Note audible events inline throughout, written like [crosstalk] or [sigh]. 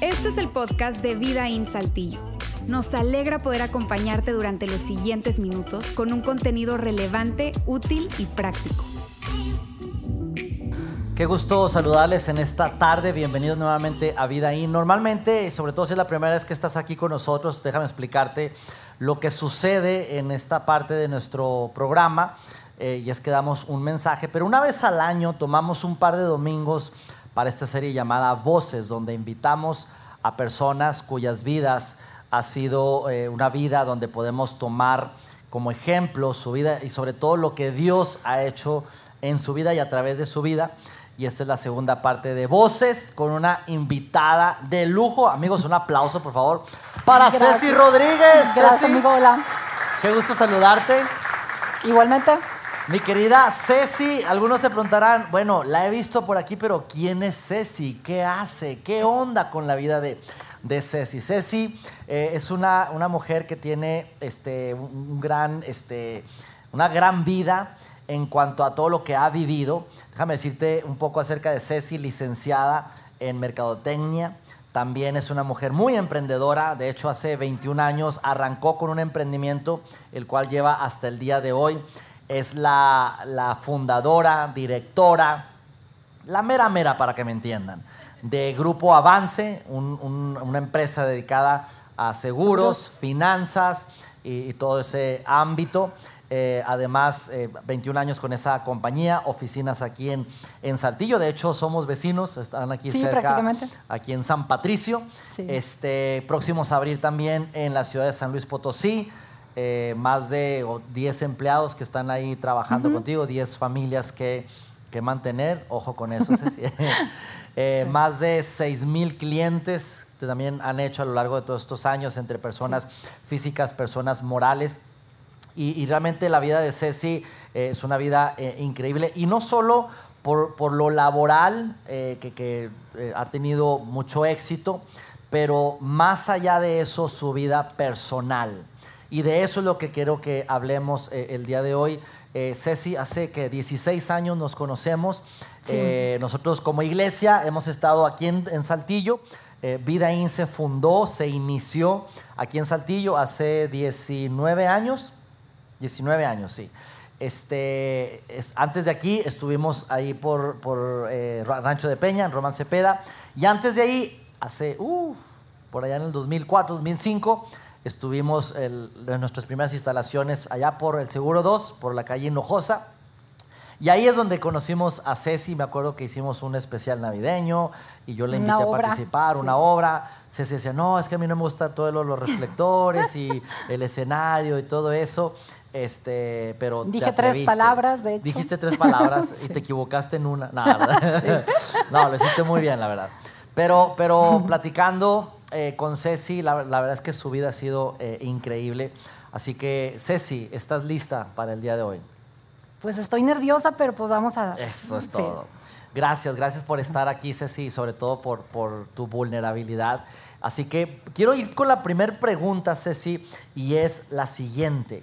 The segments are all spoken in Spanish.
Este es el podcast de Vida en Saltillo. Nos alegra poder acompañarte durante los siguientes minutos con un contenido relevante, útil y práctico. Qué gusto saludarles en esta tarde. Bienvenidos nuevamente a Vida In. Normalmente, sobre todo si es la primera vez que estás aquí con nosotros, déjame explicarte lo que sucede en esta parte de nuestro programa. Eh, y es que damos un mensaje, pero una vez al año tomamos un par de domingos para esta serie llamada Voces, donde invitamos a personas cuyas vidas ha sido eh, una vida donde podemos tomar como ejemplo su vida y sobre todo lo que Dios ha hecho en su vida y a través de su vida. Y esta es la segunda parte de Voces con una invitada de lujo. Amigos, un aplauso, por favor, para Ceci Rodríguez. Gracias, Ceci, amigo. Hola. Qué gusto saludarte. Igualmente. Mi querida Ceci, algunos se preguntarán, bueno, la he visto por aquí, pero ¿quién es Ceci? ¿Qué hace? ¿Qué onda con la vida de, de Ceci? Ceci eh, es una, una mujer que tiene este, un gran, este, una gran vida en cuanto a todo lo que ha vivido. Déjame decirte un poco acerca de Ceci, licenciada en Mercadotecnia. También es una mujer muy emprendedora. De hecho, hace 21 años arrancó con un emprendimiento, el cual lleva hasta el día de hoy. Es la, la fundadora, directora, la mera mera para que me entiendan, de Grupo Avance, un- un- una empresa dedicada a seguros, Seguros. finanzas y, y todo ese ámbito. Eh, además, eh, 21 años con esa compañía, oficinas aquí en, en Saltillo. De hecho, somos vecinos, están aquí Sí, cerca, aquí en San Patricio. Sí. Este, próximos a abrir también en la ciudad de San Luis Potosí. Eh, más de o, 10 empleados que están ahí trabajando contigo, 10 familias que, que mantener. Ojo con eso, [laughs] Ceci. [laughs] Eh, Más de 6 mil clientes que también han hecho a lo largo de todos estos años entre personas físicas, personas morales. Y, y realmente la vida de Ceci eh, es una vida eh, increíble. Y no solo por, por lo laboral, eh, que, que, eh, ha tenido mucho éxito, pero más allá de eso, su vida personal. Y de eso es lo que quiero que hablemos eh, el día de hoy. Eh, Ceci, hace que 16 años nos conocemos. Sí. Eh, nosotros como iglesia hemos estado aquí en, en Saltillo. Eh, Vida In se fundó, se inició aquí en Saltillo hace 19 años. 19 años, sí. Este, es- antes de aquí estuvimos ahí por, por Ra- Rancho de Peña, en Román Cepeda. Y antes de ahí, hace, uf, por allá en el 2004, 2005, estuvimos el- en nuestras primeras instalaciones allá por el Seguro 2, por la calle Hinojosa. Y ahí es donde conocimos a Ceci, me acuerdo que hicimos un especial navideño y yo le invité a participar, sí. una obra. Ceci decía, no, es que a mí no me gustan todos los, los reflectores y el escenario y todo eso. Este, pero Dije tres palabras, de hecho. Dijiste tres palabras [laughs] y Sí. te equivocaste en una. [laughs] No, verdad. no, lo hiciste muy bien, la verdad. Pero, pero [laughs] platicando eh, con Ceci, la, la verdad es que su vida ha sido eh, increíble. Así que, Ceci, ¿estás lista para el día de hoy? Pues estoy nerviosa, pero pues vamos a. Eso [laughs] es Sí. todo. Gracias, gracias por estar aquí, Ceci, y sobre todo por, por tu vulnerabilidad. Así que quiero ir con la primera pregunta, Ceci, y es la siguiente.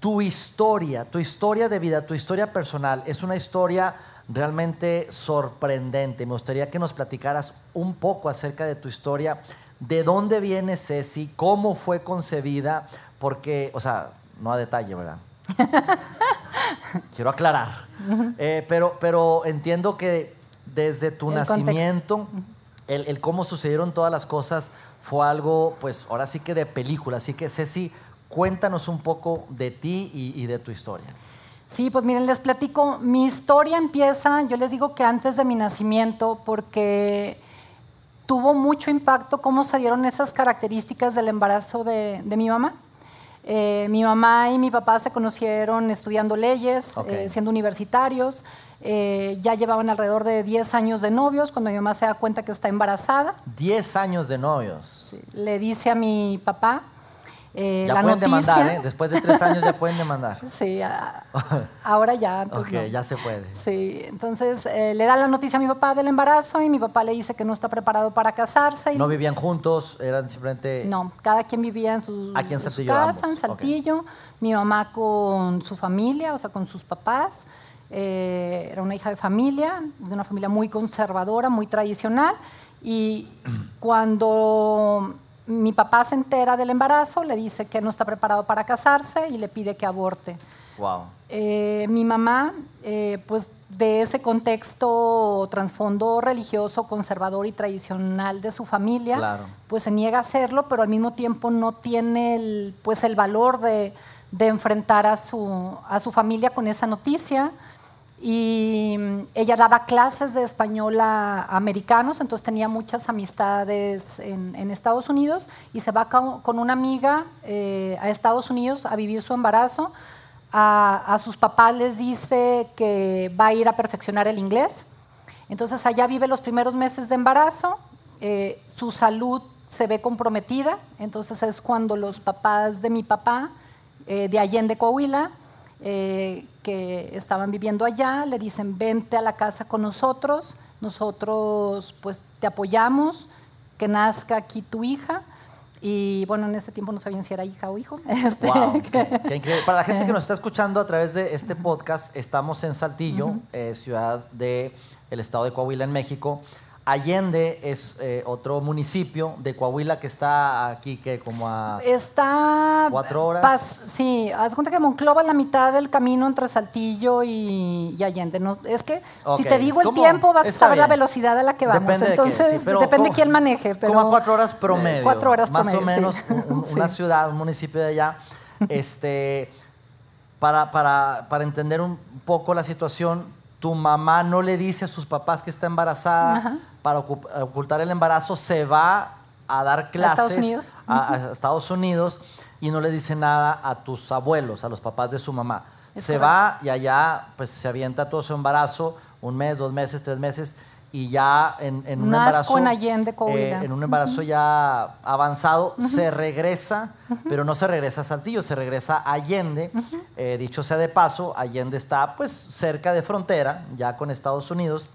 Tu historia, tu historia de vida, tu historia personal, es una historia realmente sorprendente. Me gustaría que nos platicaras un poco acerca de tu historia. ¿De dónde viene Ceci? ¿Cómo fue concebida? Porque, o sea, no a detalle, ¿verdad? [laughs] Quiero aclarar. Eh, pero, pero entiendo que desde tu El nacimiento, el, el cómo sucedieron todas las cosas fue algo, pues ahora sí que de película. Así que Ceci, cuéntanos un poco de ti y, y de tu historia. Sí, pues miren, les platico. Mi historia empieza, yo les digo que antes de mi nacimiento, porque tuvo mucho impacto cómo se dieron esas características del embarazo de, de mi mamá. Eh, mi mamá y mi papá se conocieron estudiando leyes, eh, siendo universitarios. Eh, ya llevaban alrededor de 10 años de novios cuando mi mamá se da cuenta que está embarazada. Diez años de novios. Sí, Le dice a mi papá eh, ya la pueden noticia. demandar, ¿eh? Después de tres años ya pueden demandar. [laughs] Sí, a- [laughs] ahora ya. ok, no. ya se puede. Sí, entonces eh, le da la noticia a mi papá del embarazo y mi papá le dice que no está preparado para casarse. Y No vivían juntos, eran simplemente... no, cada quien vivía en su, Aquí en su casa, ambos, en. Saltillo. Mi mamá con su familia, o sea, con sus papás. eh, era una hija de familia, de una familia muy conservadora, muy tradicional, y [clears throat] cuando mi papá se entera del embarazo, le dice que no está preparado para casarse y le pide que aborte. Wow. Eh, mi mamá, eh, pues de ese contexto trasfondo religioso, conservador y tradicional de su familia, Claro. pues se niega a hacerlo, pero al mismo tiempo no tiene el, pues el valor de, de enfrentar a su, a su familia con esa noticia. Y mm, ella daba clases de español a americanos, entonces tenía muchas amistades en, en Estados Unidos y se va con, con una amiga eh, a Estados Unidos a vivir su embarazo. A, a sus papás les dice que va a ir a perfeccionar el inglés. Entonces allá vive los primeros meses de embarazo, eh, su salud se ve comprometida, entonces es cuando los papás de mi papá, eh, de Allende, Coahuila, eh, que estaban viviendo allá, le dicen, vente a la casa con nosotros, nosotros pues te apoyamos, que nazca aquí tu hija. Y bueno, en ese tiempo no sabían si era hija o hijo. [laughs] Este, Wow, [laughs] qué, qué increíble. Para la gente que nos está escuchando a través de este podcast, estamos en Saltillo, eh, ciudad del estado de Coahuila, en México. Allende es eh, otro municipio de Coahuila que está aquí, que como a... Está. ¿Cuatro horas? pas- sí, haz cuenta que Monclova es la mitad del camino entre Saltillo y, y Allende. No, es que si te digo el tiempo, vas a saber la velocidad a la que vamos. Depende de qué, Entonces, sí, pero depende como- quién maneje. Pero, como a cuatro horas promedio. Cuatro horas Más promedio. o menos sí. un- un- Sí. una ciudad, un municipio de allá. [laughs] este, para, para, para entender un poco la situación, tu mamá no le dice a sus papás que está embarazada Ajá. Para ocu- ocultar el embarazo, se va a dar clases Estados Unidos. a- a Estados Unidos y no le dice nada a tus abuelos, a los papás de su mamá. Es se correcto. va y allá pues se avienta todo su embarazo, un mes, dos meses, tres meses, y ya en, en un Nazco embarazo... en Allende, eh, en un embarazo ya avanzado, se regresa, pero no se regresa a Saltillo, se regresa a Allende. Eh, dicho sea de paso, Allende está pues cerca de frontera, ya con Estados Unidos,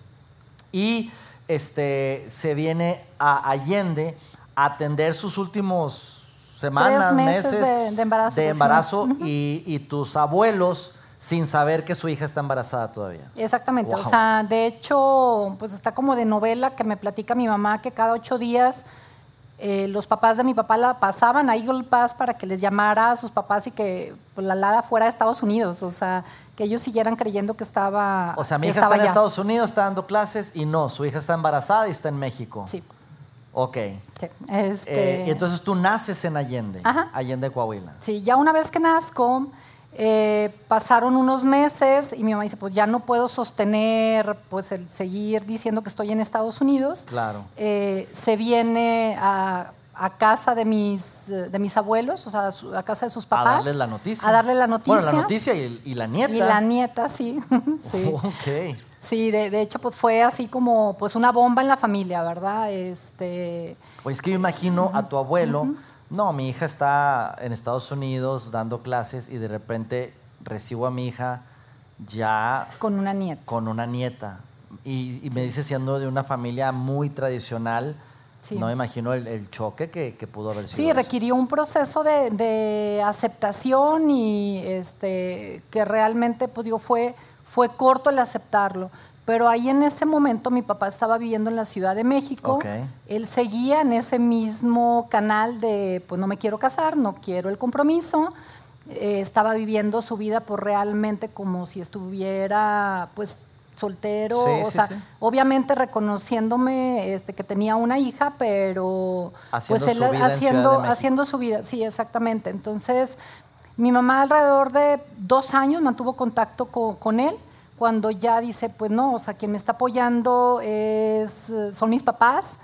y este, se viene a Allende a atender sus últimos semanas, meses meses, de- de embarazo de embarazo y, y tus abuelos sin saber que su hija está embarazada todavía. Exactamente, Wow. o sea, de hecho, pues está como de novela que me platica mi mamá que cada ocho días eh, los papás de mi papá la pasaban a Eagle Pass para que les llamara a sus papás y que pues, la Lada fuera a Estados Unidos, o sea, que ellos siguieran creyendo que estaba O sea, mi hija está en allá. Estados Unidos, está dando clases y no, su hija está embarazada y está en México. Sí, Ok. sí. Este, Eh, y entonces tú naces en Allende, Ajá. Allende, Coahuila. Sí, ya una vez que nazco, eh, pasaron unos meses y mi mamá dice, pues ya no puedo sostener, pues el seguir diciendo que estoy en Estados Unidos. Claro. Eh, se viene a, a casa de mis, de mis abuelos, o sea, a, su- a casa de sus papás. A darles la noticia. A darle la noticia. Bueno, la noticia y, y la nieta. Y la nieta, sí. [laughs] sí. Ok. Sí, de, de hecho, pues fue así como pues una bomba en la familia, ¿verdad? Este, Oye, es que yo imagino a tu abuelo, no, mi hija está en Estados Unidos dando clases y de repente recibo a mi hija ya con una nieta. con una nieta. Y, y me dice siendo de una familia muy tradicional, Sí. no me imagino el, el choque que, que pudo haber sido. Sí, eso. requirió un proceso de, de aceptación y este, que realmente, pues digo, fue, fue corto el aceptarlo. Pero ahí en ese momento mi papá estaba viviendo en la Ciudad de México. Él seguía en ese mismo canal de, pues no me quiero casar, no quiero el compromiso. Eh, estaba viviendo su vida pues realmente como si estuviera pues soltero, Sí, o sí, sea, sí. obviamente reconociéndome este, que tenía una hija, pero Haciendo pues su él vida Ciudad de haciendo, haciendo su vida, sí, exactamente. Entonces, mi mamá alrededor de dos años mantuvo contacto co- con, él, cuando ya dice, pues no, o sea, quien me está apoyando es, son mis papás,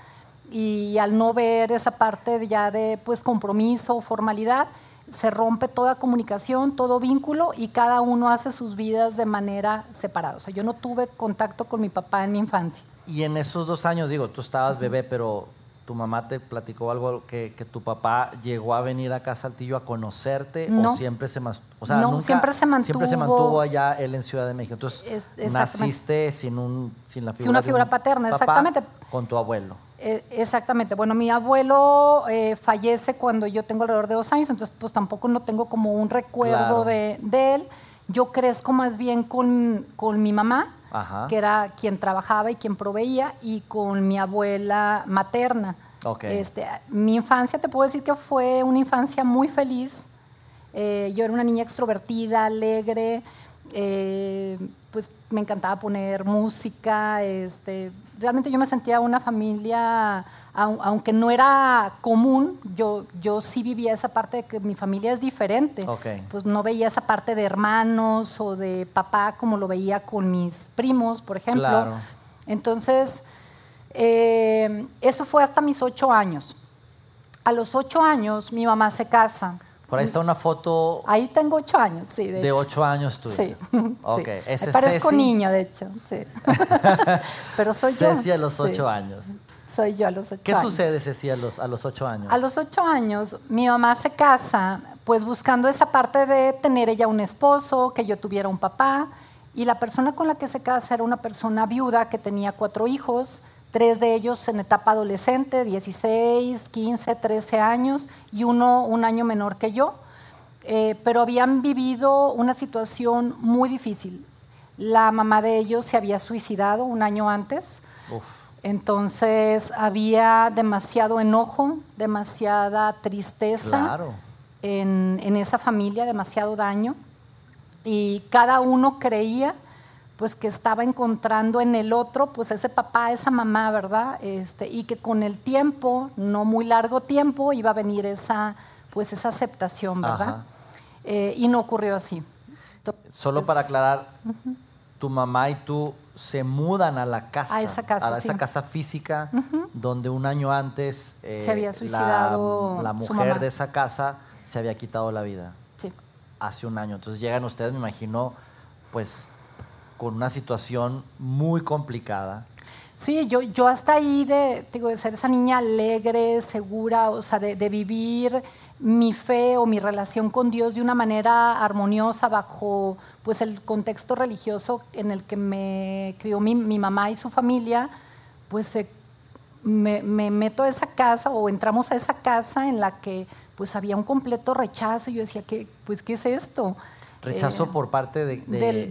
y al no ver esa parte ya de pues compromiso, formalidad, se rompe toda comunicación, todo vínculo y cada uno hace sus vidas de manera separada. O sea, yo no tuve contacto con mi papá en mi infancia. Y en esos dos años, digo, tú estabas bebé, pero tu mamá te platicó algo que, que tu papá llegó a venir acá a Saltillo a conocerte No. o siempre se o sea, No, nunca- siempre se siempre se mantuvo- mantuvo allá él en Ciudad de México. Entonces, Es- naciste sin un sin la Sin figura de un paterna, papá exactamente. Con tu abuelo. Eh, exactamente. Bueno, mi abuelo eh, fallece cuando yo tengo alrededor de dos años, entonces pues tampoco no tengo como un recuerdo Claro. de, de él. yo crezco más bien con, con mi mamá, Ajá. que era quien trabajaba y quien proveía, y con mi abuela materna. Este, mi infancia, te puedo decir que fue una infancia muy feliz. Eh, yo era una niña extrovertida, alegre, eh, pues me encantaba poner música. Este, realmente yo me sentía una familia, au- aunque no era común, yo, yo sí vivía esa parte de que mi familia es diferente. Pues no veía esa parte de hermanos o de papá como lo veía con mis primos, por ejemplo. Claro. Entonces, eh, eso fue hasta mis ocho años. A los ocho años mi mamá se casa. Por ahí está una foto Ahí tengo ocho años, sí. De, de hecho. ocho años tuya. Sí. [laughs] Ok. sí. Ese Me parezco Ceci. niña, de hecho. Sí. [laughs] Pero soy yo. Ceci a los sí. ocho años. Soy yo a los ocho ¿Qué años. sucede, Ceci, a los, a los ocho años? A los ocho años, mi mamá se casa, pues buscando esa parte de tener ella un esposo, que yo tuviera un papá, y la persona con la que se casa era una persona viuda que tenía cuatro hijos, tres de ellos en etapa adolescente, 16, 15, 13 años, y uno un año menor que yo, Eh, pero habían vivido una situación muy difícil. La mamá de ellos se había suicidado un año antes. Uf. Entonces había demasiado enojo, demasiada tristeza Claro. en, en esa familia, demasiado daño. Y cada uno creía pues que estaba encontrando en el otro pues ese papá, esa mamá, ¿verdad? Este, y que con el tiempo, no muy largo tiempo, iba a venir esa pues esa aceptación, ¿verdad? Eh, y no ocurrió así. Entonces, Solo para aclarar, tu mamá y tú se mudan a la casa, A esa casa, a esa sí. casa física, donde un año antes eh, Se había la- suicidado la, su mujer de esa casa se había quitado la vida Sí. hace un año. Entonces llegan ustedes, me imagino, pues con una situación muy complicada. Sí, yo, yo hasta ahí de, digo, de ser esa niña alegre, segura, o sea, de, vivir mi fe o mi relación con Dios de una manera armoniosa bajo pues el contexto religioso en el que me crió mi, mamá y su familia, pues me, me meto a esa casa o entramos a esa casa en la que pues había un completo rechazo yo decía, ¿qué, pues, ¿qué es esto? Rechazo Eh, por parte de,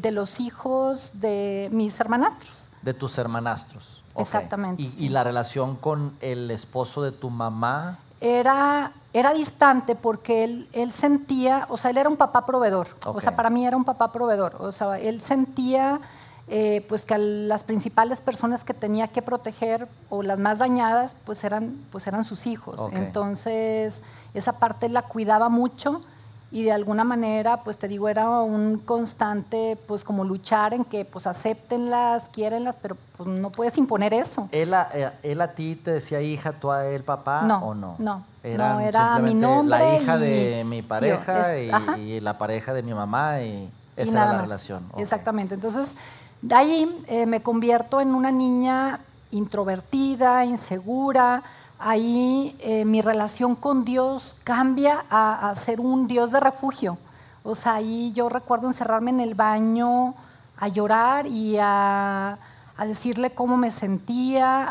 de- los hijos de mis hermanastros. de tus hermanastros. Exactamente, Y, sí. y la relación con el esposo de tu mamá. era, era distante porque él, él sentía, o sea, él era un papá proveedor. O sea, para mí era un papá proveedor. O sea, él sentía eh, pues que a las principales personas que tenía que proteger o las más dañadas, pues eran, pues eran sus hijos. Entonces, esa parte la cuidaba mucho y de alguna manera, pues te digo, era un constante, pues como luchar en que pues acéptenlas, quiérenlas, pero pues no puedes imponer eso. ¿Él a, eh, él a ti te decía hija, tú a él papá No, o no? no, Eran no, era mi nombre La hija y- de mi pareja es- y, la pareja de mi mamá y y esa nada era la más. relación. Exactamente. Entonces, de ahí eh, me convierto en una niña introvertida, insegura. Ahí eh, mi relación con Dios cambia a, a ser un Dios de refugio. O sea, ahí yo recuerdo encerrarme en el baño a llorar y a, a decirle cómo me sentía,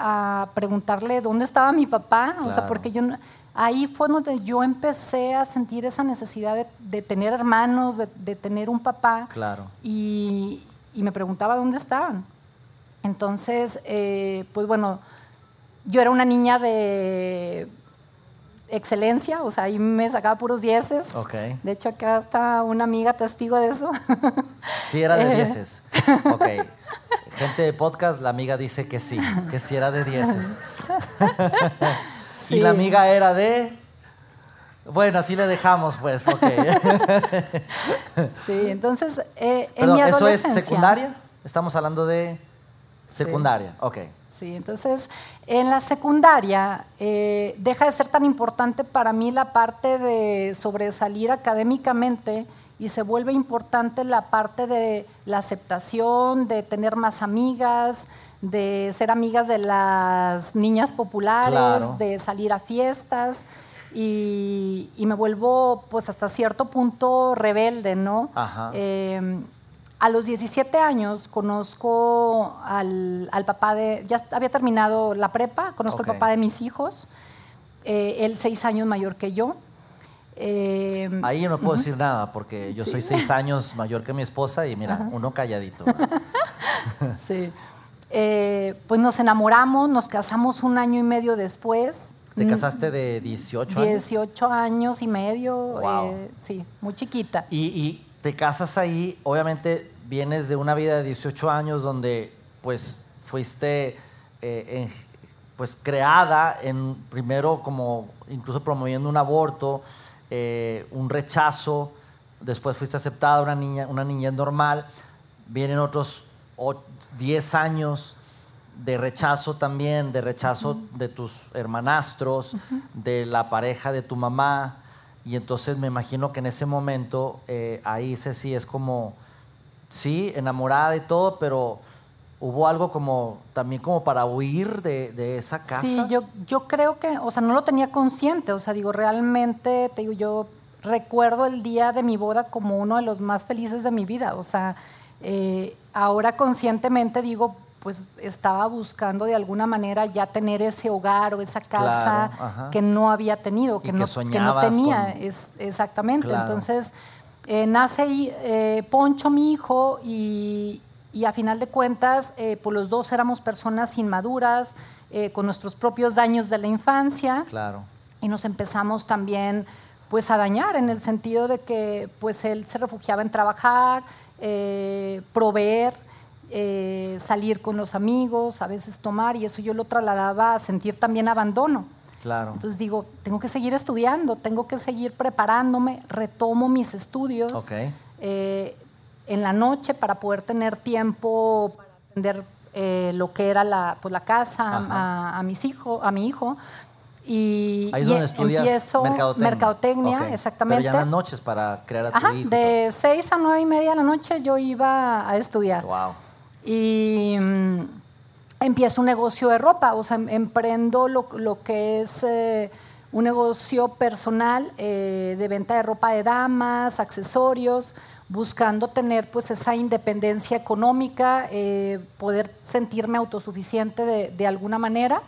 a preguntarle dónde estaba mi papá. O sea, Claro. porque yo ahí fue donde yo empecé a sentir esa necesidad de, de tener hermanos, de, de tener un papá. Claro. Y, y me preguntaba dónde estaban. Entonces, eh, pues bueno, yo era una niña de excelencia, o sea, ahí me sacaba puros dieces. De hecho, acá está una amiga testigo de eso. Sí, era de Eh. dieces. Ok. Gente de podcast, la amiga dice que sí, que sí era de dieces. [laughs] Y Sí. la amiga era de... Bueno, así le dejamos, pues, ok. sí, entonces, eh, en Perdón, mi ¿eso es secundaria? Estamos hablando de Sí. secundaria, ok. Sí, entonces en la secundaria eh, deja de ser tan importante para mí la parte de sobresalir académicamente y se vuelve importante la parte de la aceptación, de tener más amigas, de ser amigas de las niñas populares, Claro. de salir a fiestas y, y me vuelvo pues hasta cierto punto rebelde, ¿no? Ajá. Eh, a los 17 años conozco al, al papá de, ya había terminado la prepa, conozco Ok. al papá de mis hijos, eh, él seis años mayor que yo. Eh, Ahí yo no puedo decir nada porque yo soy seis años mayor que mi esposa y mira, uno calladito. [laughs] sí. Eh, pues nos enamoramos, nos casamos un año y medio después. ¿Te casaste de 18 años? 18 años y medio, Wow. eh, sí, muy chiquita. Y, y te casas ahí, obviamente vienes de una vida de 18 años donde pues fuiste eh, en- pues creada en primero como incluso promoviendo un aborto, eh, un rechazo, después fuiste aceptada una niña, una niñez normal, vienen otros o- 10 años de rechazo también, de rechazo de tus hermanastros, de la pareja de tu mamá. Y entonces me imagino que en ese momento eh, ahí Ceci es como, sí, enamorada y todo, pero hubo algo como también como para huir de, de esa casa. Sí, yo, yo creo que, o sea, no lo tenía consciente, o sea, digo, realmente, te digo, yo recuerdo el día de mi boda como uno de los más felices de mi vida, o sea, eh, ahora conscientemente digo, pues estaba buscando de alguna manera ya tener ese hogar o esa casa Claro, que no había tenido, que, no, que no tenía, con- es, exactamente. Claro. Entonces, eh, nace eh, Poncho, mi hijo, y, y a final de cuentas, eh, pues los dos éramos personas inmaduras, eh, con nuestros propios daños de la infancia, Claro. y nos empezamos también pues a dañar en el sentido de que pues él se refugiaba en trabajar, proveer, salir con los amigos, a veces tomar, y eso yo lo trasladaba a sentir también abandono. Claro. Entonces digo, tengo que seguir estudiando, tengo que seguir preparándome, retomo mis estudios Ok. eh, en la noche para poder tener tiempo para atender eh, lo que era la, pues, la casa a, a mis hijos, a mi hijo. Y, Ahí es y donde estudias empiezo mercadotecnia. exactamente. Pero ya en las noches para crear a tu Ajá, hijo. de 6 a 9 y media de la noche yo iba a estudiar. Wow. Y mm, empiezo un negocio de ropa, o sea, em- emprendo lo, lo que es eh, un negocio personal eh, de venta de ropa de damas, accesorios, buscando tener pues esa independencia económica, eh, poder sentirme autosuficiente de, de alguna manera.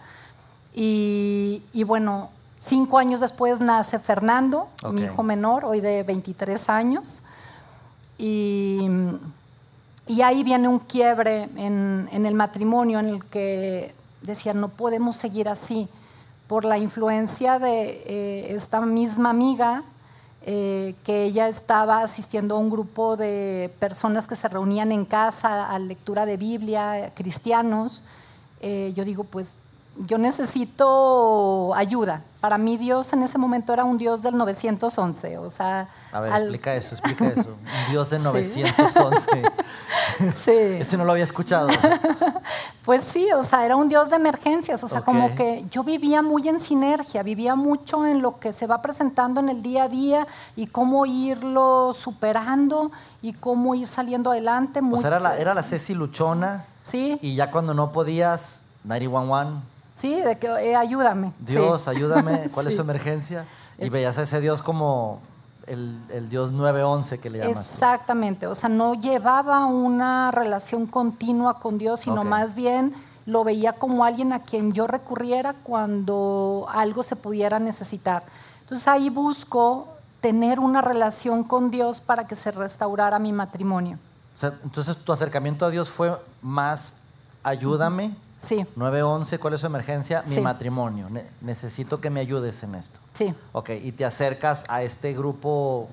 Y, y bueno, cinco años después nace Fernando, mi hijo menor, hoy de 23 años. Y, y ahí viene un quiebre en, el matrimonio en el que decía, no podemos seguir así, por la influencia de eh, esta misma amiga, eh, que ella estaba asistiendo a un grupo de personas que se reunían en casa a lectura de Biblia, cristianos. Eh, yo digo, pues yo necesito ayuda. Para mí Dios en ese momento era un Dios del 911, o sea... A ver, al- explica eso, explica eso. Un [laughs] Dios de Sí. 911. [laughs] Sí. Ese no lo había escuchado. [laughs] Pues sí, o sea, era un Dios de emergencias, o sea, como que yo vivía muy en sinergia, vivía mucho en lo que se va presentando en el día a día y cómo irlo superando y cómo ir saliendo adelante. O sea, era la, era la Ceci luchona Sí, y ya cuando no podías, 911, sí, de que eh, ayúdame. sí. Dios, ayúdame, [laughs] ¿cuál es su emergencia? Y veías a ese Dios como el, el Dios 911 que le llamas. Exactamente, o sea, no llevaba una relación continua con Dios, sino más bien lo veía como alguien a quien yo recurriera cuando algo se pudiera necesitar. Entonces ahí busco tener una relación con Dios para que se restaurara mi matrimonio. O sea, entonces tu acercamiento a Dios fue más ayúdame, Sí, 911, ¿cuál es su emergencia? Mi Sí. matrimonio. Ne- necesito que me ayudes en esto. sí. Ok, y te acercas a este grupo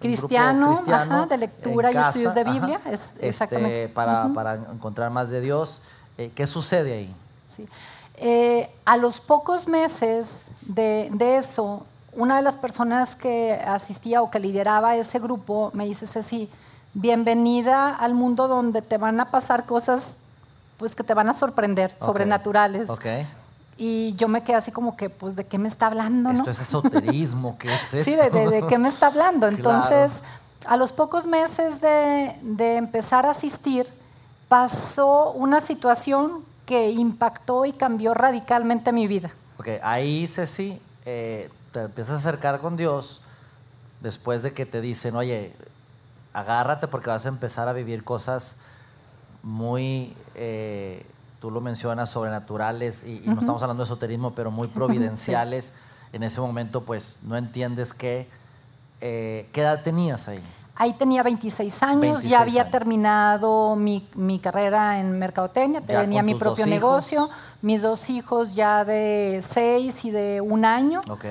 Cristiano, ajá, de lectura y estudios de ajá, Biblia, es- este, exactamente. para, encontrar más de Dios. Eh, ¿Qué sucede ahí? Sí. Eh, a los pocos meses de, de eso, una de las personas que asistía o que lideraba ese grupo me dice, Ceci, bienvenida al mundo donde te van a pasar cosas pues que te van a sorprender, sobrenaturales. Ok. Y yo me quedé así como que, pues, ¿de qué me está hablando? no? Esto es esoterismo, ¿qué es esto? [laughs] Sí, de, de- de qué me está hablando. [laughs] Claro. Entonces, a los pocos meses de, de empezar a asistir, pasó una situación que impactó y cambió radicalmente mi vida. Ok, ahí, Ceci, eh, te empiezas a acercar con Dios después de que te dicen, oye, agárrate porque vas a empezar a vivir cosas muy, eh, tú lo mencionas, sobrenaturales, y, y no estamos hablando de esoterismo, pero muy [laughs] providenciales. En ese momento, pues, no entiendes qué, eh, ¿qué edad tenías ahí? Ahí tenía 26 años, 26 ya había años. terminado mi, mi carrera en mercadotecnia, Ya tenía mi propio hijos. negocio, mis dos hijos ya de 6 y de un año. Ok.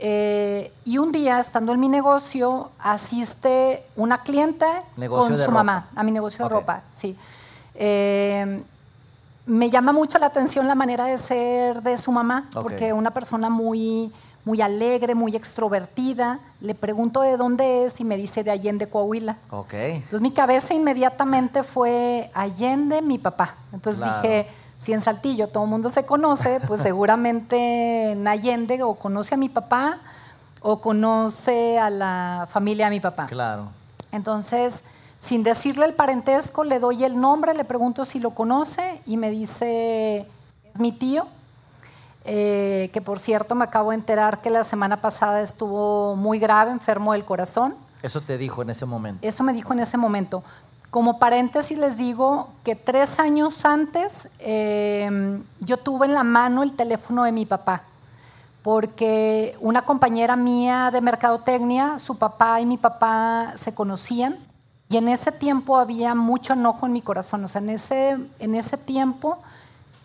Eh, y un día, estando en mi negocio, asiste una clienta Negocio con su ropa. mamá, a mi negocio de ropa, sí. Eh, me llama mucho la atención la manera de ser de su mamá, porque una persona muy, muy alegre, muy extrovertida. Le pregunto de dónde es y me dice de Allende, Coahuila. Ok. Entonces mi cabeza inmediatamente fue Allende, mi papá. Entonces Claro. dije, si en Saltillo todo el mundo se conoce, pues seguramente en Allende o conoce a mi papá o conoce a la familia de mi papá. Claro. Entonces, sin decirle el parentesco, le doy el nombre, le pregunto si lo conoce y me dice, es mi tío, eh, que por cierto me acabo de enterar que la semana pasada estuvo muy grave, enfermo del corazón. Eso te dijo en ese momento. Eso me dijo en ese momento. Como paréntesis les digo que tres años antes eh, yo tuve en la mano el teléfono de mi papá, porque una compañera mía de mercadotecnia, su papá y mi papá se conocían y en ese tiempo había mucho enojo en mi corazón. O sea, en ese, en ese tiempo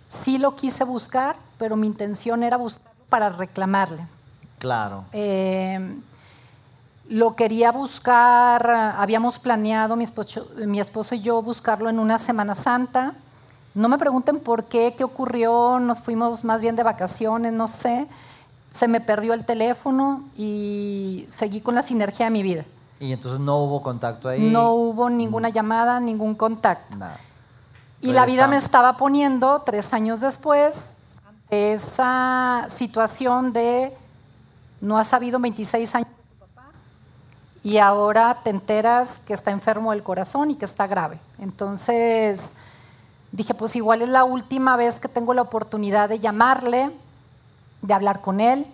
sí lo quise buscar, pero mi intención era buscarlo para reclamarle. Claro. Eh, lo quería buscar, habíamos planeado mi esposo, mi esposo y yo buscarlo en una Semana Santa. No me pregunten por qué, qué ocurrió, nos fuimos más bien de vacaciones, no sé. Se me perdió el teléfono y seguí con la sinergia de mi vida. Y entonces no hubo contacto ahí. No hubo ninguna llamada, ningún contacto. Nada. Y la vida me estaba poniendo tres años después ante esa situación de no has sabido 26 años de tu papá y ahora te enteras que está enfermo del corazón y que está grave. Entonces dije, pues igual es la última vez que tengo la oportunidad de llamarle, de hablar con él.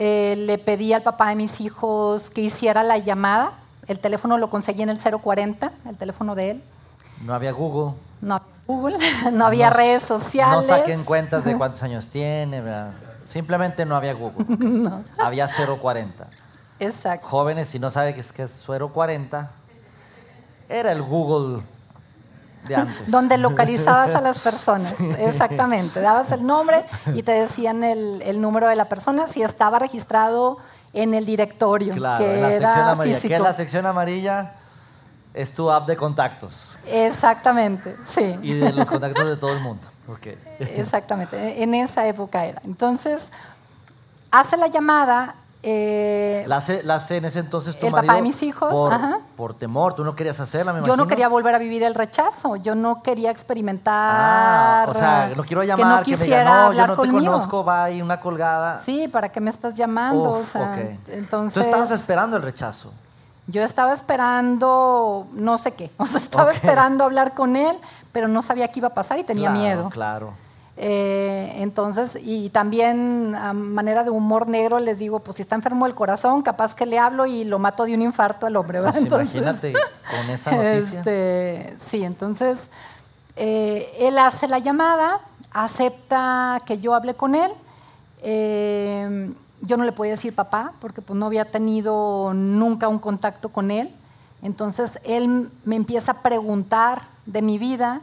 Eh, le pedí al papá de mis hijos que hiciera la llamada. El teléfono lo conseguí en el 040, el teléfono de él. No había Google. No había Google, [laughs] no había No- redes sociales. No saquen cuentas de cuántos años tiene. ¿verdad? Simplemente no había Google. [laughs] Había 040. Exacto. Jóvenes, si no saben qué es, que es 040, era el Google de antes. Donde localizabas a las [laughs] personas. Exactamente. Dabas el nombre y te decían el, el número de la persona si estaba registrado en el directorio. Claro, que en la era sección amarilla. ¿Qué físico. es la sección amarilla? Es tu app de contactos. Exactamente, sí. Y de los contactos de todo el mundo. Ok. Exactamente. En esa época era. Entonces, hace la llamada. Eh, La hace, la hace en ese entonces tu El papá de mis hijos, Por, ajá. por temor, tú no querías hacerla, me yo imagino. no quería volver a vivir el rechazo, yo no quería experimentar. Ah, o sea, no quiero que llamar, no que, me quisiera diga, no, yo no te conmigo. conozco, va ahí una colgada. Sí, ¿para qué me estás llamando? Uf, o sea, entonces, Tú estabas esperando el rechazo. yo estaba esperando no sé qué, [laughs] o sea, estaba esperando hablar con él, pero no sabía qué iba a pasar y tenía Claro, miedo. Claro. Eh, entonces, y también a manera de humor negro les digo, pues si está enfermo del corazón, capaz que le hablo y lo mato de un infarto al hombre, ¿verdad? Pues imagínate con esa [laughs] noticia. Este, sí, entonces eh, él hace la llamada, acepta que yo hable con él. eh, yo no le podía decir papá porque pues, no había tenido nunca un contacto con él. Entonces él me empieza a preguntar de mi vida.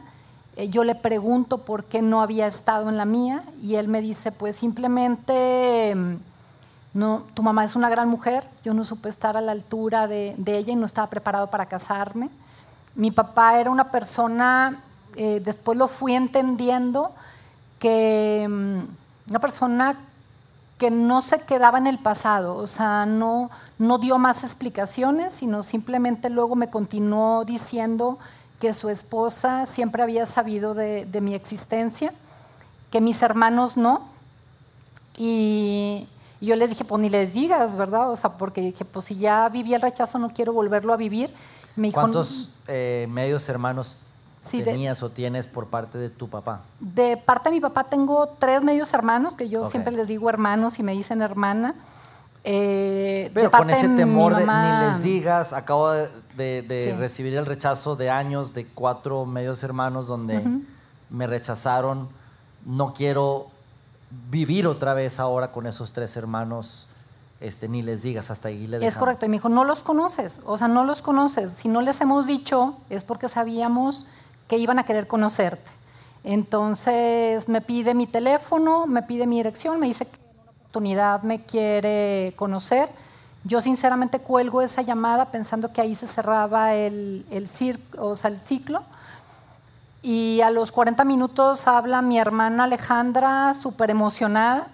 Eh, yo le pregunto por qué no había estado en la mía y él me dice, pues simplemente mm, no, tu mamá es una gran mujer, yo no supe estar a la altura de, de ella y no estaba preparado para casarme. Mi papá era una persona, eh, después lo fui entendiendo, que mm, una persona que no se quedaba en el pasado, o sea, no, no dio más explicaciones, sino simplemente luego me continuó diciendo que su esposa siempre había sabido de, de mi existencia, que mis hermanos no, y yo les dije, pues ni les digas, ¿verdad? O sea, porque dije, pues si ya viví el rechazo, no quiero volverlo a vivir. Me dijo, ¿Cuántos eh, medios hermanos Sí, de- tenías o tienes por parte de tu papá? De parte de mi papá tengo tres medios hermanos, que yo siempre les digo hermanos y me dicen hermana. Eh, Pero con ese temor de ni les digas, acabo de, de- de Sí. recibir el rechazo de años de cuatro medios hermanos donde me rechazaron. No quiero vivir otra vez ahora con esos tres hermanos este, ni les digas, hasta ahí le Es dejamos. correcto. Y me dijo, no los conoces, o sea, no los conoces. Si no les hemos dicho, es porque sabíamos que iban a querer conocerte. Entonces me pide mi teléfono, me pide mi dirección, me dice oportunidad me quiere conocer. Yo sinceramente cuelgo esa llamada pensando que ahí se cerraba el, el, o sea, el ciclo. Y a los 40 minutos habla mi hermana Alejandra, súper emocionada,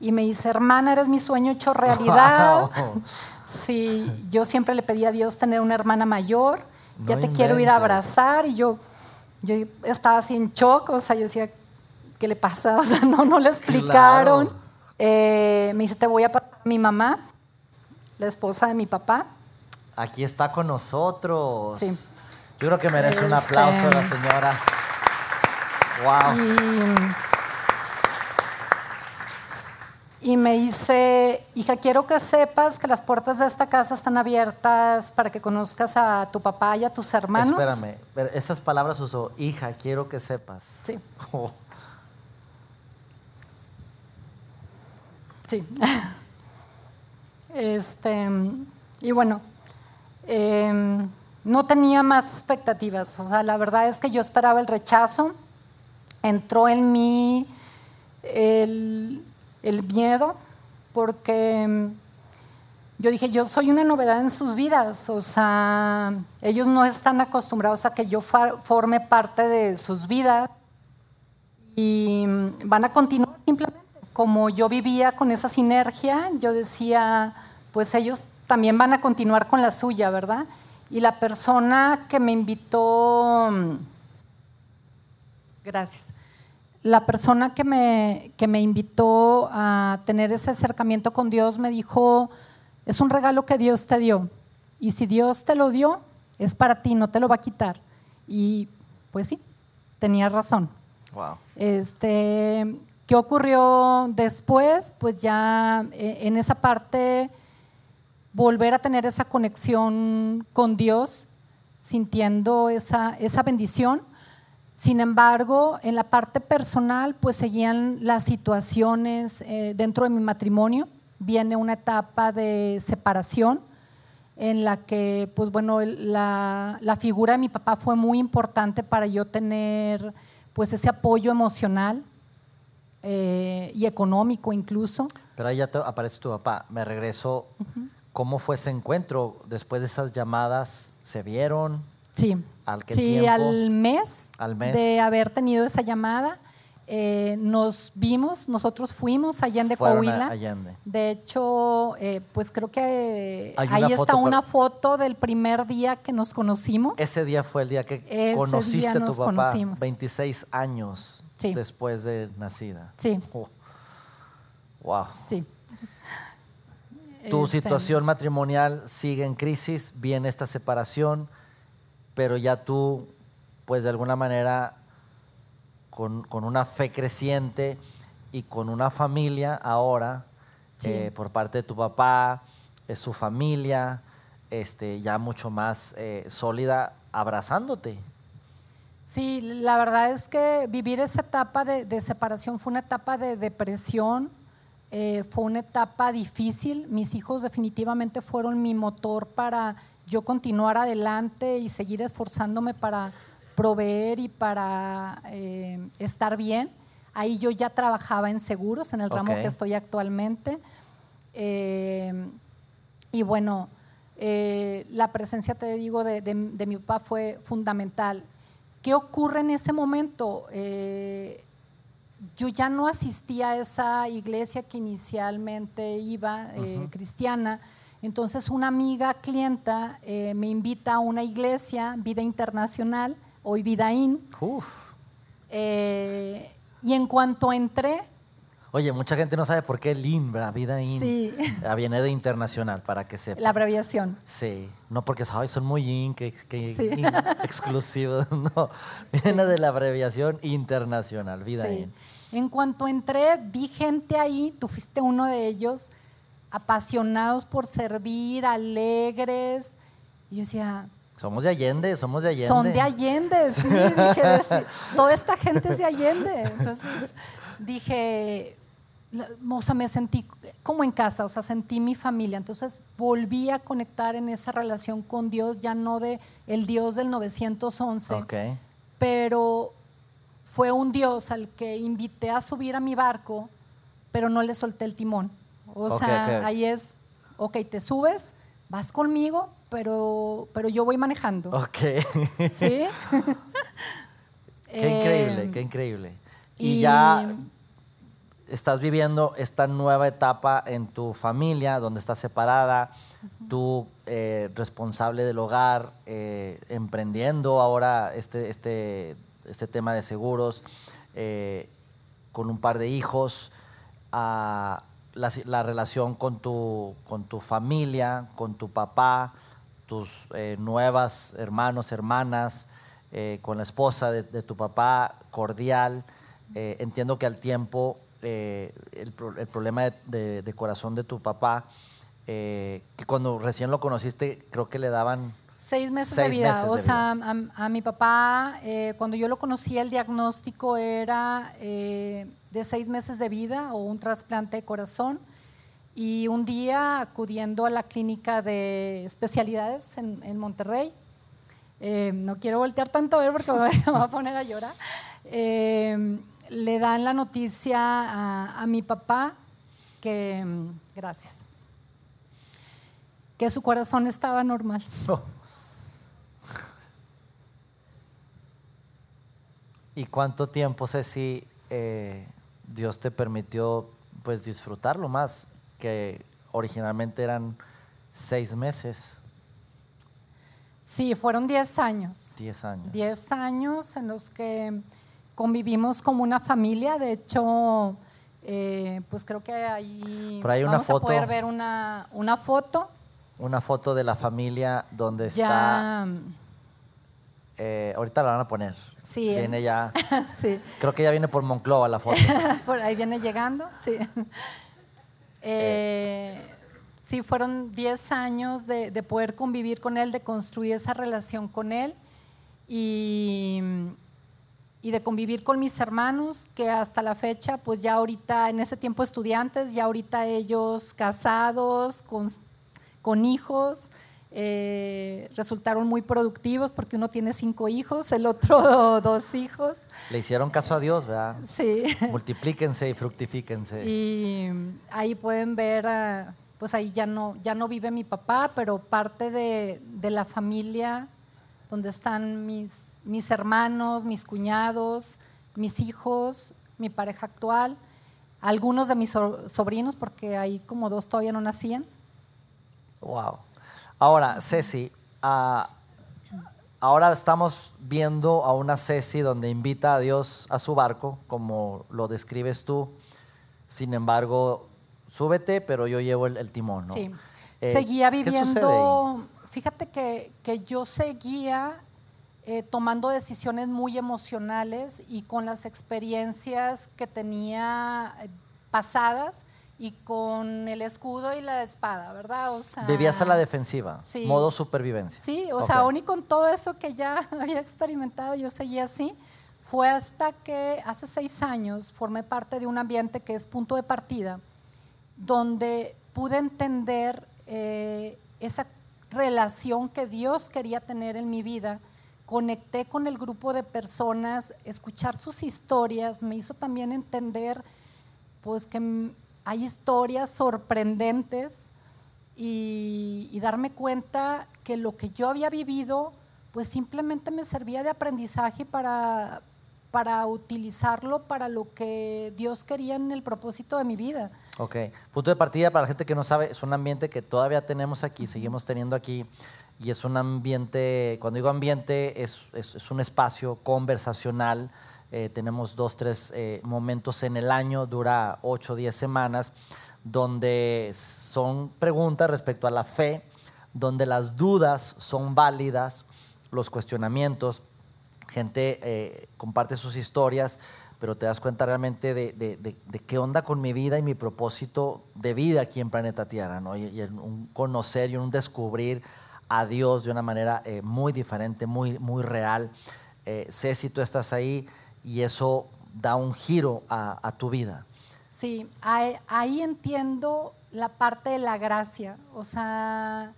y me dice, hermana, eres mi sueño hecho realidad. [laughs] Wow. Sí, yo siempre le pedí a Dios tener una hermana mayor, ya No te quiero ir a abrazar, y yo, yo estaba así en shock, o sea, yo decía, ¿qué le pasa? [laughs] O sea, no, no le explicaron. Claro. Eh, me dice, te voy a pasar a mi mamá, la esposa de mi papá. Aquí está con nosotros. Sí. Yo creo que merece un Este- aplauso la señora. Wow. Y, y me dice, hija, quiero que sepas que las puertas de esta casa están abiertas para que conozcas a tu papá y a tus hermanos. Espérame, esas palabras usó, hija, quiero que sepas. Sí. [laughs] Oh, Sí. [laughs] este, y bueno, em, no tenía más expectativas. O sea, la verdad es que yo esperaba el rechazo. Entró en mí el, miedo, porque em, yo dije, yo soy una novedad en sus vidas. O sea, ellos no están acostumbrados a que yo forme parte de sus vidas y mm, van a continuar simplemente. Como yo vivía con esa sinergia, yo decía, pues ellos también van a continuar con la suya, ¿verdad? Y la persona que me invitó, mm, gracias, la persona que me, que me invitó a tener ese acercamiento con Dios me dijo, es un regalo que Dios te dio. Y si Dios te lo dio, es para ti, no te lo va a quitar. Y pues sí, tenía razón. wow. Este, ¿Qué ocurrió después? Pues ya eh, en esa parte volver a tener esa conexión con Dios, sintiendo esa, esa bendición. Sin embargo, en la parte personal, pues seguían las situaciones eh, dentro de mi matrimonio. Viene una etapa de separación en la que, pues bueno, la, la figura de mi papá fue muy importante para yo tener pues ese apoyo emocional eh, y económico incluso. Pero ahí ya te aparece tu papá. Me regreso. ¿Cómo fue ese encuentro? Después de esas llamadas, ¿se vieron? Sí, ¿Al qué sí, tiempo? al mes, Al mes. de haber tenido esa llamada, eh, nos vimos, nosotros fuimos Allende Fueron Coahuila. Allende. De hecho, eh, pues creo que Hay ahí una está foto una foto del primer día que nos conocimos. Ese día fue el día que Ese conociste día a tu papá, conocimos. 26 años Sí. después de nacida. Sí, Oh. Wow. sí. Tu Este, situación matrimonial sigue en crisis, viene esta separación, pero ya tú, pues de alguna manera, con, con una fe creciente y con una familia ahora, Sí. eh, por parte de tu papá, es su familia, este, ya mucho más eh, sólida, abrazándote. Sí, la verdad es que vivir esa etapa de, de separación fue una etapa de depresión, eh, fue una etapa difícil. Mis hijos definitivamente fueron mi motor para yo continuar adelante y seguir esforzándome para proveer y para eh, estar bien. Ahí yo ya trabajaba en seguros, en el ramo que estoy actualmente. Eh, y bueno, eh, la presencia, te digo, de, de- de mi papá fue fundamental. ¿Qué ocurre en ese momento? Yo ya no asistía a esa iglesia que inicialmente iba, cristiana. Entonces una amiga clienta eh, me invita a una iglesia, Vida Internacional, hoy Vidaín. Uf. eh, y en cuanto entré, Oye, mucha gente no sabe por qué LIN, ¿verdad? Vida IN. Sí. Viene de internacional, para que sepa. la abreviación. Sí, no porque ay, son muy in, que, que Sí. in- [laughs] exclusivos, [laughs] no. Viene de la abreviación internacional, vida Sí. in. En cuanto entré, vi gente ahí, tú fuiste uno de ellos, apasionados por servir, alegres. Y yo decía, Somos de Allende, somos de Allende. son de Allende, sí. [laughs] Dije, "Defi- toda esta gente es de Allende. Entonces dije, o sea, me sentí como en casa, o sea, sentí mi familia. Entonces volví a conectar en esa relación con Dios, ya no de el Dios del 911, Ok. pero fue un Dios al que invité a subir a mi barco, pero no le solté el timón. O sea, ok. ahí es, ok, te subes, vas conmigo, pero, pero yo voy manejando. Ok. ¿Sí? [laughs] [laughs] Qué increíble, Eh, qué increíble. Y, y- ya estás viviendo esta nueva etapa en tu familia, donde estás separada, tú eh, responsable del hogar, eh, emprendiendo ahora este, este, este tema de seguros, eh, con un par de hijos, la, la relación con tu, con tu familia, con tu papá, tus eh, nuevas hermanos, hermanas, eh, con la esposa de, de tu papá, cordial. Eh, entiendo que al tiempo eh, el, el problema de, de- de corazón de tu papá, eh, que cuando recién lo conociste, creo que le daban... Seis meses Seis de vida. meses o sea, a, a mi papá, eh, cuando yo lo conocí, el diagnóstico era eh, de seis meses de vida o un trasplante de corazón. Y un día, acudiendo a la clínica de especialidades en, Monterrey, eh, no quiero voltear tanto a ver porque me [laughs] voy a poner a llorar, eh, le dan la noticia a, a mi papá que, mm, gracias, que su corazón estaba normal. ¿Y cuánto tiempo, Ceci, eh, Dios te permitió pues disfrutarlo más? Que originalmente eran seis meses, Sí, fueron 10 años. diez años. 10 años en los que convivimos como una familia. De hecho, eh, pues creo que ahí Por ahí una vamos foto. a poder ver una, una foto. Una foto de la familia donde está... Eh, ahorita la van a poner. Sí, Viene ya... [laughs] sí, Creo que ya viene por Monclova la foto. [laughs] por ahí viene llegando, sí. Eh, sí, fueron 10 años de, de poder convivir con él, de construir esa relación con él y, y de convivir con mis hermanos, que hasta la fecha, pues ya ahorita, en ese tiempo estudiantes, ya ahorita ellos casados, con, con hijos, eh, resultaron muy productivos porque uno tiene cinco hijos, el otro [laughs] dos hijos. Le hicieron caso a Dios, ¿verdad? Sí. Multiplíquense y fructifíquense. Y ahí pueden ver, pues ahí ya no, ya no vive mi papá, pero parte de, de la familia donde están mis, mis hermanos, mis cuñados, mis hijos, mi pareja actual, algunos de mis so- sobrinos, porque ahí como dos todavía no nacían. Wow. Ahora, Ceci, ah, ahora estamos viendo a una Ceci donde invita a Dios a su barco, como lo describes tú. Sin embargo, súbete, pero yo llevo el, el timón, ¿no? Sí. Eh, seguía viviendo, fíjate que, que yo seguía eh, tomando decisiones muy emocionales y con las experiencias que tenía eh, pasadas y con el escudo y la espada, ¿verdad? O sea, Vivías a la defensiva, Sí. modo supervivencia. Sí, o Ok. sea, aún y con todo eso que ya [laughs] había experimentado, yo seguía así. Fue hasta que hace seis años formé parte de un ambiente que es punto de partida, donde pude entender eh, esa relación que Dios quería tener en mi vida. Conecté con el grupo de personas, escuchar sus historias me hizo también entender pues que hay historias sorprendentes y, darme cuenta que lo que yo había vivido pues simplemente me servía de aprendizaje para, para utilizarlo para lo que Dios quería en el propósito de mi vida. Ok. Punto de partida para la gente que no sabe, es un ambiente que todavía tenemos aquí, seguimos teniendo aquí. Y es un ambiente, cuando digo ambiente, es- es un espacio conversacional. Eh, tenemos dos, tres eh, momentos en el año, dura ocho diez semanas, donde son preguntas respecto a la fe, donde las dudas son válidas, los cuestionamientos, gente eh, comparte sus historias, pero te das cuenta realmente de, de- de- de qué onda con mi vida y mi propósito de vida aquí en Planeta Tierra, ¿no? Y, y un conocer y un descubrir a Dios de una manera eh, muy diferente, muy, muy real. Eh, sé si tú estás ahí y eso da un giro a, tu vida. Sí, ahí, entiendo la parte de la gracia, o sea,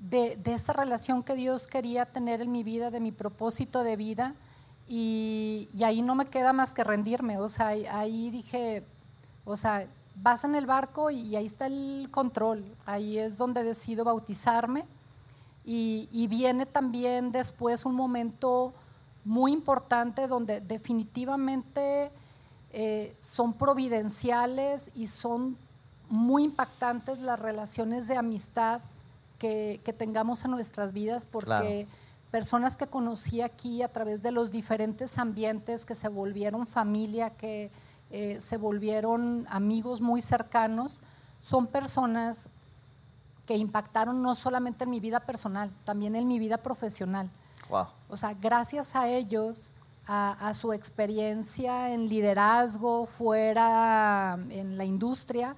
de, de esa relación que Dios quería tener en mi vida, de mi propósito de vida, y, ahí no me queda más que rendirme, o sea, ahí, dije, o sea, vas en el barco y ahí está el control, ahí es donde decido bautizarme, y viene también después un momento muy importante donde definitivamente eh, son providenciales y son muy impactantes las relaciones de amistad que, que tengamos en nuestras vidas, porque Claro. personas que conocí aquí a través de los diferentes ambientes que se volvieron familia, que eh, se volvieron amigos muy cercanos, son personas que impactaron no solamente en mi vida personal, también en mi vida profesional. Wow. O sea, gracias a ellos, a, a su experiencia en liderazgo fuera en la industria,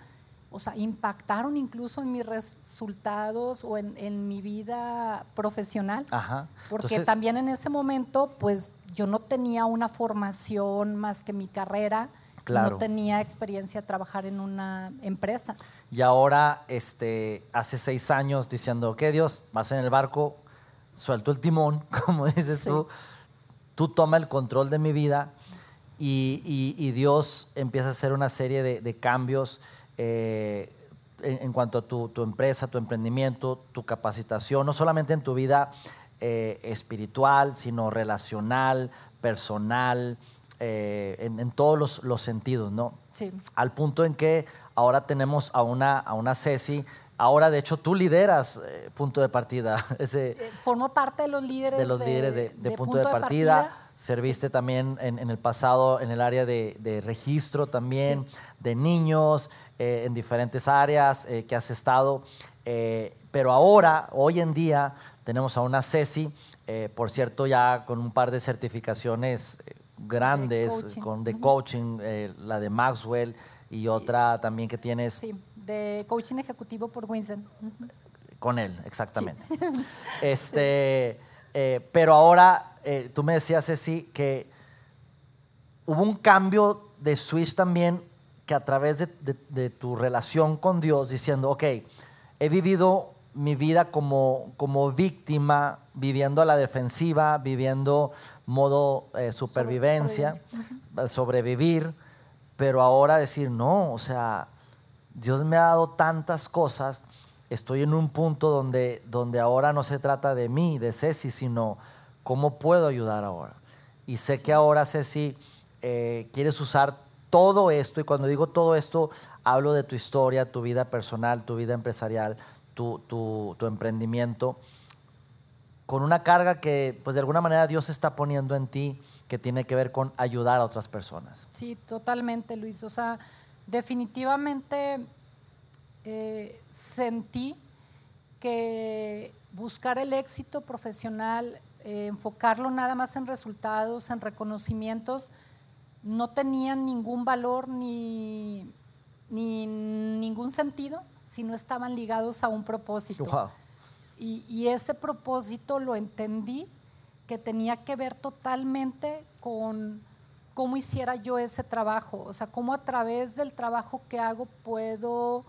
o sea, impactaron incluso en mis resultados o en, en mi vida profesional. Ajá. Porque Entonces- también en ese momento, pues yo no tenía una formación más que mi carrera, Claro. no tenía experiencia de trabajar en una empresa. Y ahora, este, hace seis años diciendo, ok, Dios, vas en el barco, suelto el timón, [laughs] como dices Sí. tú, tú toma el control de mi vida y, y- y Dios empieza a hacer una serie de, de cambios eh, en, en cuanto a tu, tu empresa, tu emprendimiento, tu capacitación, no solamente en tu vida eh, espiritual, sino relacional, personal, eh, en, en todos los, los sentidos, ¿no? Sí. al punto en que ahora tenemos a una, a una Ceci. Ahora, de hecho, tú lideras eh, punto de partida, [laughs] ese, Eh, Formo parte de los líderes de los líderes de, de punto, de partida. Serviste también en, en el pasado en el área de, registro también, de niños, eh, en diferentes áreas eh, que has estado. Pero ahora, hoy en día, tenemos a una Ceci, por cierto, ya con un par de certificaciones grandes, coaching. con, de coaching, la de Maxwell y otra también que tienes. Sí, de coaching ejecutivo por Winston. Con él, exactamente. [laughs] Este, eh, pero ahora, eh, tú me decías, Ceci, que hubo un cambio de switch también que a través de, de- de tu relación con Dios, diciendo, ok, he vivido mi vida como, como víctima, viviendo a la defensiva, viviendo modo eh, supervivencia, sobrevivir, pero ahora decir, no, o sea, Dios me ha dado tantas cosas, estoy en un punto donde, donde ahora no se trata de mí, de Ceci, sino cómo puedo ayudar ahora. Y sé que ahora, Ceci, eh, quieres usar todo esto, y cuando digo todo esto, hablo de tu historia, tu vida personal, tu vida empresarial, tu, tu- tu emprendimiento, con una carga que, pues de alguna manera, Dios está poniendo en ti, que tiene que ver con ayudar a otras personas. Sí, totalmente, Luis. O sea, definitivamente eh, sentí que buscar el éxito profesional, eh, enfocarlo nada más en resultados, en reconocimientos, no tenían ningún valor ni, ni ningún sentido si no estaban ligados a un propósito. Wow. Y, y ese propósito lo entendí que tenía que ver totalmente con cómo hiciera yo ese trabajo, o sea, cómo a través del trabajo que hago puedo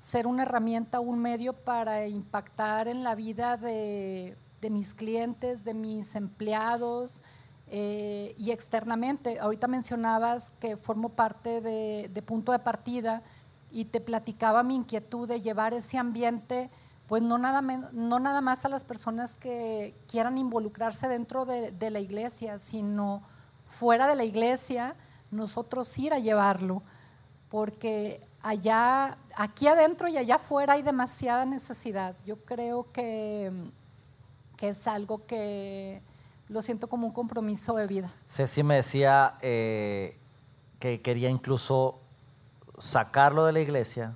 ser una herramienta, un medio para impactar en la vida de, mis clientes, de mis empleados eh, y externamente. Ahorita mencionabas que formo parte de, Punto de Partida y te platicaba mi inquietud de llevar ese ambiente pues no nada, no nada más a las personas que quieran involucrarse dentro de, de la iglesia, sino fuera de la iglesia, nosotros ir a llevarlo, porque allá, aquí adentro y allá afuera hay demasiada necesidad. Yo creo que, que es algo que lo siento como un compromiso de vida. Ceci me decía eh, que quería incluso sacarlo de la iglesia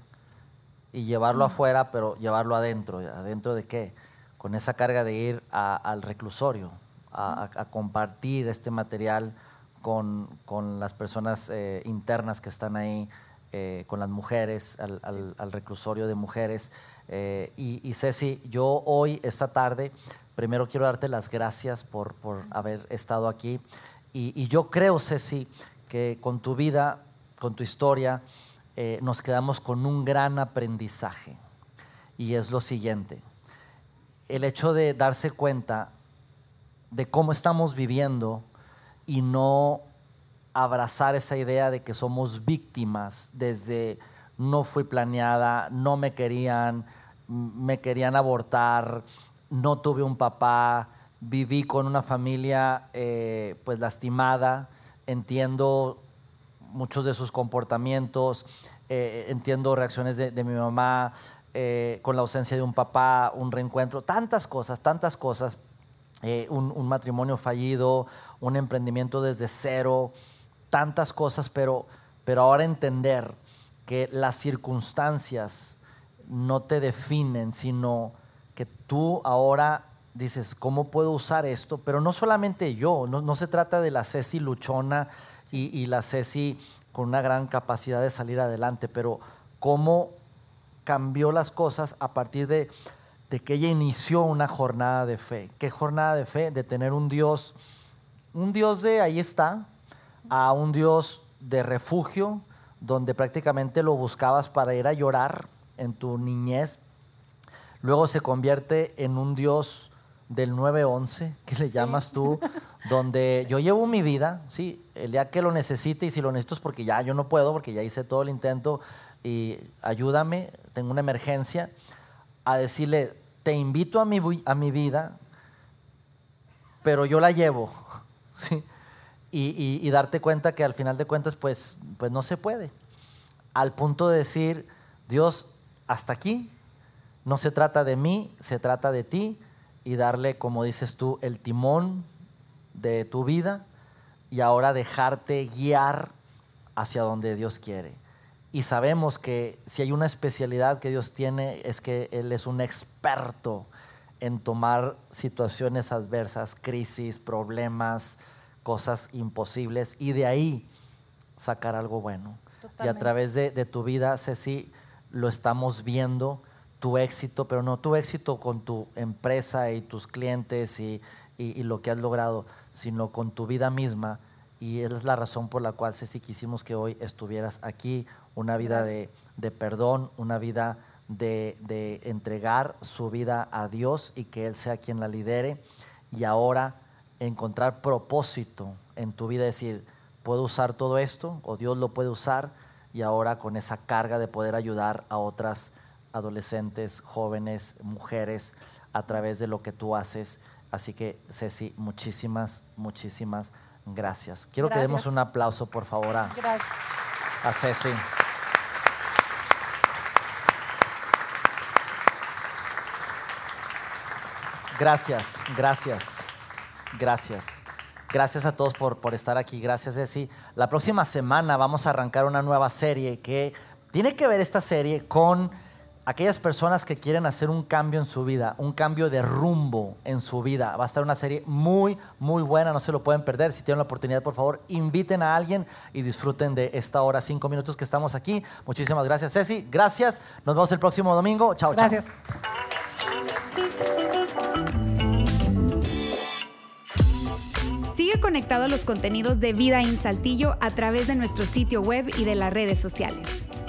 y llevarlo afuera, pero llevarlo adentro. ¿Adentro de qué? Con esa carga de ir a- al reclusorio, a, compartir este material con, con las personas eh, internas que están ahí, eh, con las mujeres, al, al- al reclusorio de mujeres. Eh, y, y Ceci, yo hoy, esta tarde, primero quiero darte las gracias por, por haber estado aquí. Y, y yo creo, Ceci, que con tu vida con tu historia, eh, nos quedamos con un gran aprendizaje. Y es lo siguiente. El hecho de darse cuenta de cómo estamos viviendo y no abrazar esa idea de que somos víctimas desde no fui planeada, no me querían, me querían abortar, no tuve un papá, viví con una familia eh, pues lastimada, entiendo muchos de sus comportamientos, eh, entiendo reacciones de, mi mamá, eh, con la ausencia de un papá, un reencuentro, tantas cosas, tantas cosas, un, un, matrimonio fallido, un emprendimiento desde cero, tantas cosas, pero, pero ahora entender que las circunstancias no te definen, sino que tú ahora dices, ¿cómo puedo usar esto? Pero no solamente yo, no, se trata de la Ceci luchona y, la Ceci con una gran capacidad de salir adelante, pero cómo cambió las cosas a partir de, de que ella inició una jornada de fe. ¿Qué jornada de fe? De tener un Dios, un Dios de ahí está, a un Dios de refugio, donde prácticamente lo buscabas para ir a llorar en tu niñez. Luego se convierte en un Dios del 911, que le llamas tú, donde yo llevo mi vida, sí, el día que lo necesite y si lo necesito es porque ya yo no puedo, porque ya hice todo el intento y ayúdame, tengo una emergencia, a decirle, te invito a mi, a mi vida, pero yo la llevo, [laughs] ¿sí? y, darte cuenta que al final de cuentas pues, pues no se puede. Al punto de decir, Dios, hasta aquí, no se trata de mí, se trata de ti y darle, como dices tú, el timón de tu vida y ahora dejarte guiar hacia donde Dios quiere. Y sabemos que si hay una especialidad que Dios tiene es que Él es un experto en tomar situaciones adversas, crisis, problemas, cosas imposibles y de ahí sacar algo bueno. Y a través de, tu vida, Ceci, lo estamos viendo, tu éxito, pero no tu éxito con tu empresa y tus clientes y, lo que has logrado, sino con tu vida misma. Y es la razón por la cual, Ceci, quisimos que hoy estuvieras aquí, una vida de, perdón, una vida de, de entregar su vida a Dios y que Él sea quien la lidere. Y ahora encontrar propósito en tu vida, decir, puedo usar todo esto o Dios lo puede usar y ahora con esa carga de poder ayudar a otras adolescentes, jóvenes, mujeres a través de lo que tú haces. Así que Ceci, muchísimas, muchísimas gracias. Quiero que demos un aplauso, por favor, a, a Ceci. Gracias, gracias. Gracias. Gracias a todos por, por estar aquí. Gracias, Ceci. La próxima semana vamos a arrancar una nueva serie que tiene que ver esta serie con aquellas personas que quieren hacer un cambio en su vida, un cambio de rumbo en su vida. Va a estar una serie muy, muy buena, no se lo pueden perder. Si tienen la oportunidad, por favor, inviten a alguien y disfruten de esta hora, cinco minutos que estamos aquí. Muchísimas gracias, Ceci. Gracias. Nos vemos el próximo domingo. Chao, chao. Gracias. conectado a los contenidos de Vida en Saltillo a través de nuestro sitio web y de las redes sociales.